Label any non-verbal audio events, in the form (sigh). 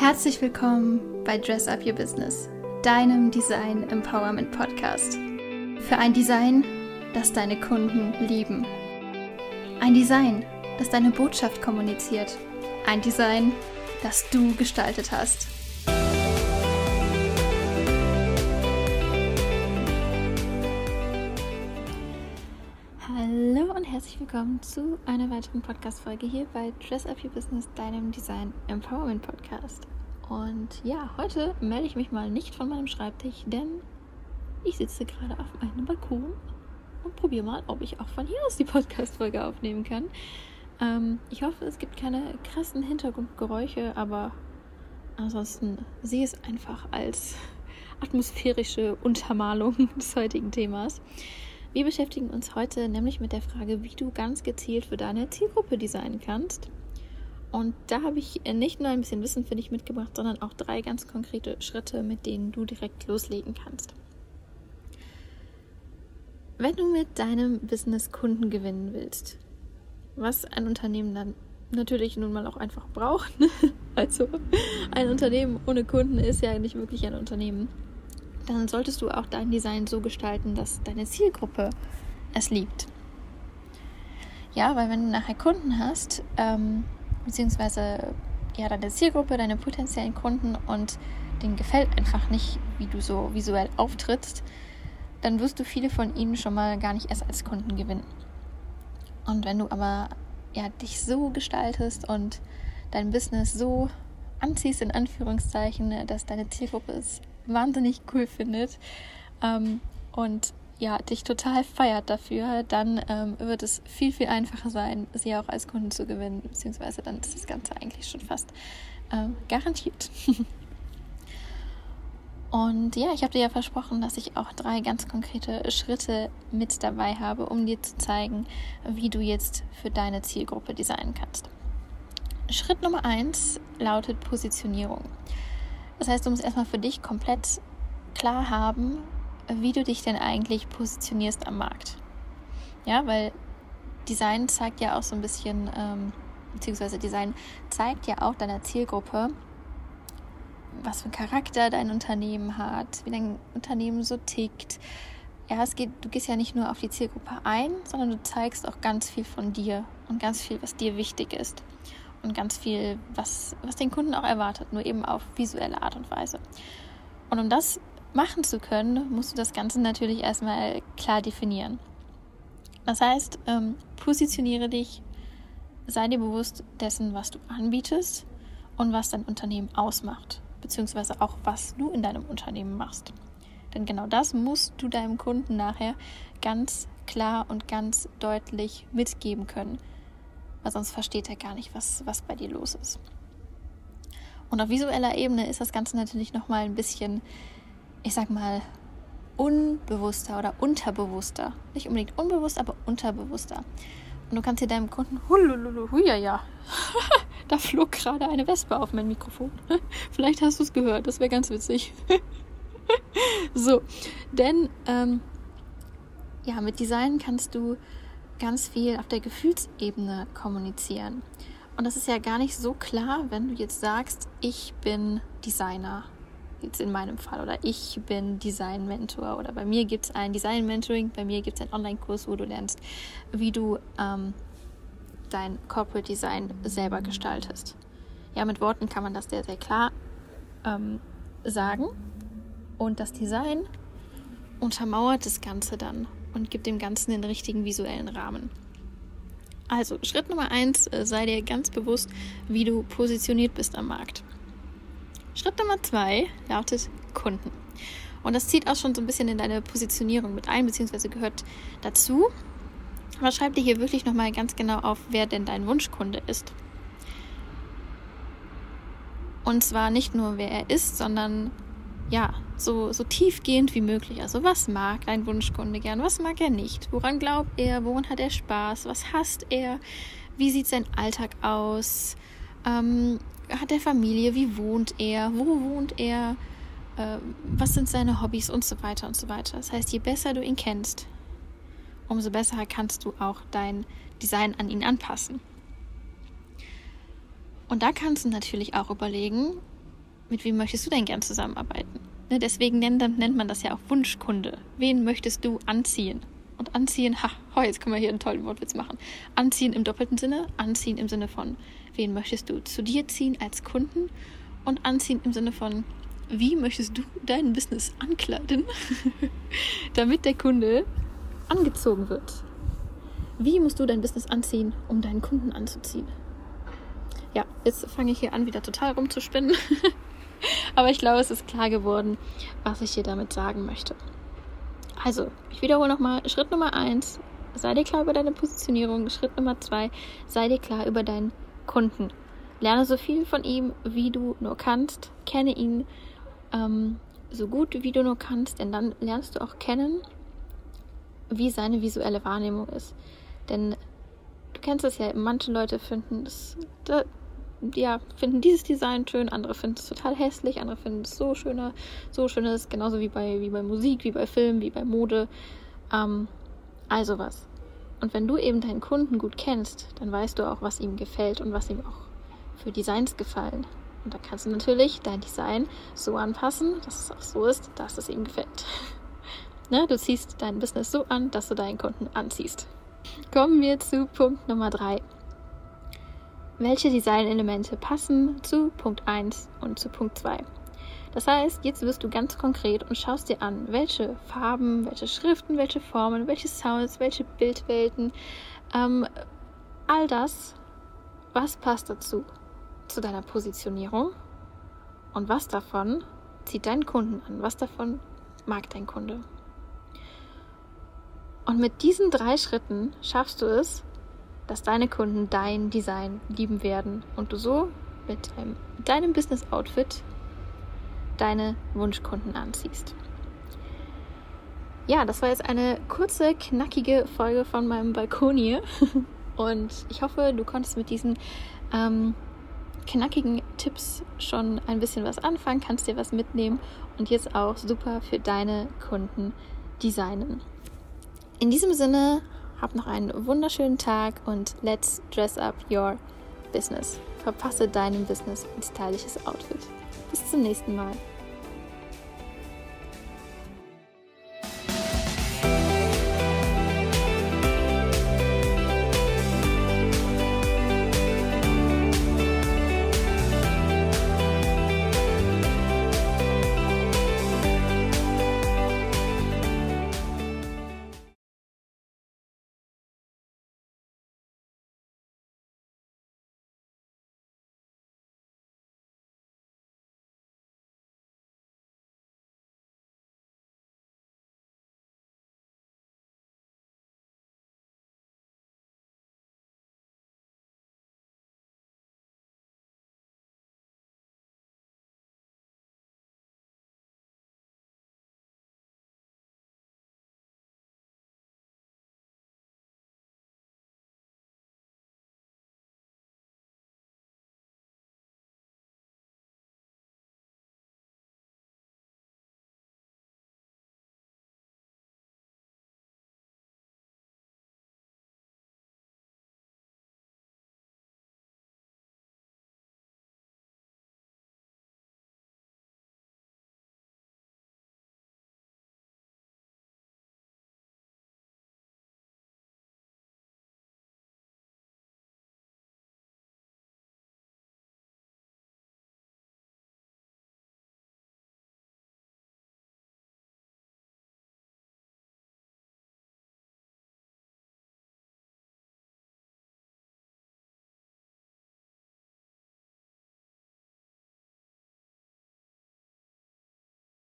Herzlich willkommen bei Dress Up Your Business, deinem Design Empowerment Podcast. Für ein Design, das deine Kunden lieben. Ein Design, das deine Botschaft kommuniziert. Ein Design, das du gestaltet hast. Hallo und herzlich willkommen zu einer weiteren Podcast-Folge hier bei Dress Up Your Business, deinem Design Empowerment Podcast. Und ja, heute melde ich mich mal nicht von meinem Schreibtisch, denn ich sitze gerade auf meinem Balkon und probiere mal, ob ich auch von hier aus die Podcast-Folge aufnehmen kann. Ähm, ich hoffe, es gibt keine krassen Hintergrundgeräusche, aber ansonsten sehe es einfach als atmosphärische Untermalung (laughs) des heutigen Themas. Wir beschäftigen uns heute nämlich mit der Frage, wie du ganz gezielt für deine Zielgruppe designen kannst. Und da habe ich nicht nur ein bisschen Wissen für dich mitgebracht, sondern auch drei ganz konkrete Schritte, mit denen du direkt loslegen kannst. Wenn du mit deinem Business Kunden gewinnen willst, was ein Unternehmen dann natürlich nun mal auch einfach braucht, (laughs) also ein Unternehmen ohne Kunden ist ja nicht wirklich ein Unternehmen dann solltest du auch dein Design so gestalten, dass deine Zielgruppe es liebt. Ja, weil wenn du nachher Kunden hast, ähm, beziehungsweise ja, deine Zielgruppe, deine potenziellen Kunden und denen gefällt einfach nicht, wie du so visuell auftrittst, dann wirst du viele von ihnen schon mal gar nicht erst als Kunden gewinnen. Und wenn du aber ja, dich so gestaltest und dein Business so anziehst, in Anführungszeichen, dass deine Zielgruppe es wahnsinnig cool findet ähm, und ja, dich total feiert dafür, dann ähm, wird es viel, viel einfacher sein, sie auch als Kunden zu gewinnen, beziehungsweise dann ist das Ganze eigentlich schon fast ähm, garantiert. (laughs) Und ja, ich habe dir ja versprochen, dass ich auch drei ganz konkrete Schritte mit dabei habe, um dir zu zeigen, wie du jetzt für deine Zielgruppe designen kannst. Schritt Nummer eins lautet Positionierung. Das heißt, du musst erstmal für dich komplett klar haben, wie du dich denn eigentlich positionierst am Markt. Ja, weil Design zeigt ja auch so ein bisschen, ähm, beziehungsweise Design zeigt ja auch deiner Zielgruppe, was für einen Charakter dein Unternehmen hat, wie dein Unternehmen so tickt. Ja, es geht, du gehst ja nicht nur auf die Zielgruppe ein, sondern du zeigst auch ganz viel von dir und ganz viel, was dir wichtig ist und ganz viel, was, was den Kunden auch erwartet, nur eben auf visuelle Art und Weise. Und um das machen zu können, musst du das Ganze natürlich erstmal klar definieren. Das heißt, ähm, positioniere dich, sei dir bewusst dessen, was du anbietest und was dein Unternehmen ausmacht, beziehungsweise auch was du in deinem Unternehmen machst. Denn genau das musst du deinem Kunden nachher ganz klar und ganz deutlich mitgeben können, weil sonst versteht er gar nicht, was, was bei dir los ist. Und auf visueller Ebene ist das Ganze natürlich nochmal ein bisschen, ich sag mal, unbewusster oder unterbewusster. Nicht unbedingt unbewusst, aber unterbewusster. Und du kannst dir deinem Kunden, huja (laughs) ja, da flog gerade eine Wespe auf mein Mikrofon. (laughs) Vielleicht hast du es gehört, das wäre ganz witzig. (laughs) so, denn ähm, ja, mit Design kannst du ganz viel auf der Gefühlsebene kommunizieren. Und das ist ja gar nicht so klar, wenn du jetzt sagst, ich bin Designer, jetzt in meinem Fall, oder ich bin Design-Mentor, oder bei mir gibt es ein Design-Mentoring, bei mir gibt es einen Online-Kurs, wo du lernst, wie du ähm, dein Corporate Design selber gestaltest. Ja, mit Worten kann man das sehr, sehr klar ähm, sagen. Und das Design untermauert das Ganze dann und gibt dem Ganzen den richtigen visuellen Rahmen. Also, Schritt Nummer eins, äh, sei dir ganz bewusst, wie du positioniert bist am Markt. Schritt Nummer zwei lautet Kunden. Und das zieht auch schon so ein bisschen in deine Positionierung mit ein, beziehungsweise gehört dazu. Aber schreib dir hier wirklich nochmal ganz genau auf, wer denn dein Wunschkunde ist. Und zwar nicht nur, wer er ist, sondern ja, so, so tiefgehend wie möglich. Also was mag dein Wunschkunde gern, was mag er nicht? Woran glaubt er? Woran hat er Spaß? Was hasst er? Wie sieht sein Alltag aus? Ähm, hat er Familie? Wie wohnt er? Wo wohnt er? Äh, was sind seine Hobbys und so weiter und so weiter. Das heißt, je besser du ihn kennst, umso besser kannst du auch dein Design an ihn anpassen. Und da kannst du natürlich auch überlegen, mit wem möchtest du denn gern zusammenarbeiten? Ne, deswegen nennt, nennt man das ja auch Wunschkunde. Wen möchtest du anziehen? Und anziehen, ha, oh, jetzt können wir hier einen tollen Wortwitz machen. Anziehen im doppelten Sinne, anziehen im Sinne von, wen möchtest du zu dir ziehen als Kunden? Und anziehen im Sinne von, wie möchtest du dein Business ankleiden, (laughs) damit der Kunde angezogen wird? Wie musst du dein Business anziehen, um deinen Kunden anzuziehen? Ja, jetzt fange ich hier an, wieder total rumzuspinnen. (laughs) Aber ich glaube, es ist klar geworden, was ich dir damit sagen möchte. Also, ich wiederhole nochmal. Schritt Nummer eins, sei dir klar über deine Positionierung. Schritt Nummer zwei, sei dir klar über deinen Kunden. Lerne so viel von ihm, wie du nur kannst. Kenne ihn ähm, so gut, wie du nur kannst, denn dann lernst du auch kennen, wie seine visuelle Wahrnehmung ist. Denn du kennst es ja, manche Leute finden das, ja, finden dieses Design schön, andere finden es total hässlich, andere finden es so schöner, so schönes, genauso wie bei, wie bei Musik, wie bei Film, wie bei Mode. Ähm, also was. Und wenn du eben deinen Kunden gut kennst, dann weißt du auch, was ihm gefällt und was ihm auch für Designs gefallen. Und dann kannst du natürlich dein Design so anpassen, dass es auch so ist, dass es ihm gefällt. (laughs) ne? Du ziehst dein Business so an, dass du deinen Kunden anziehst. Kommen wir zu Punkt Nummer drei welche Designelemente passen zu Punkt 1 und zu Punkt 2. Das heißt, jetzt wirst du ganz konkret und schaust dir an, welche Farben, welche Schriften, welche Formen, welche Sounds, welche Bildwelten, ähm, all das, was passt dazu, zu deiner Positionierung und was davon zieht deinen Kunden an, was davon mag dein Kunde. Und mit diesen drei Schritten schaffst du es, dass deine Kunden dein Design lieben werden und du so mit deinem, deinem Business-Outfit deine Wunschkunden anziehst. Ja, das war jetzt eine kurze, knackige Folge von meinem Balkon hier. (laughs) Und ich hoffe, du konntest mit diesen ähm, knackigen Tipps schon ein bisschen was anfangen, kannst dir was mitnehmen und jetzt auch super für deine Kunden designen. In diesem Sinne hab noch einen wunderschönen Tag und let's dress up your business. Verpasse deinem Business ein stylisches Outfit. Bis zum nächsten Mal.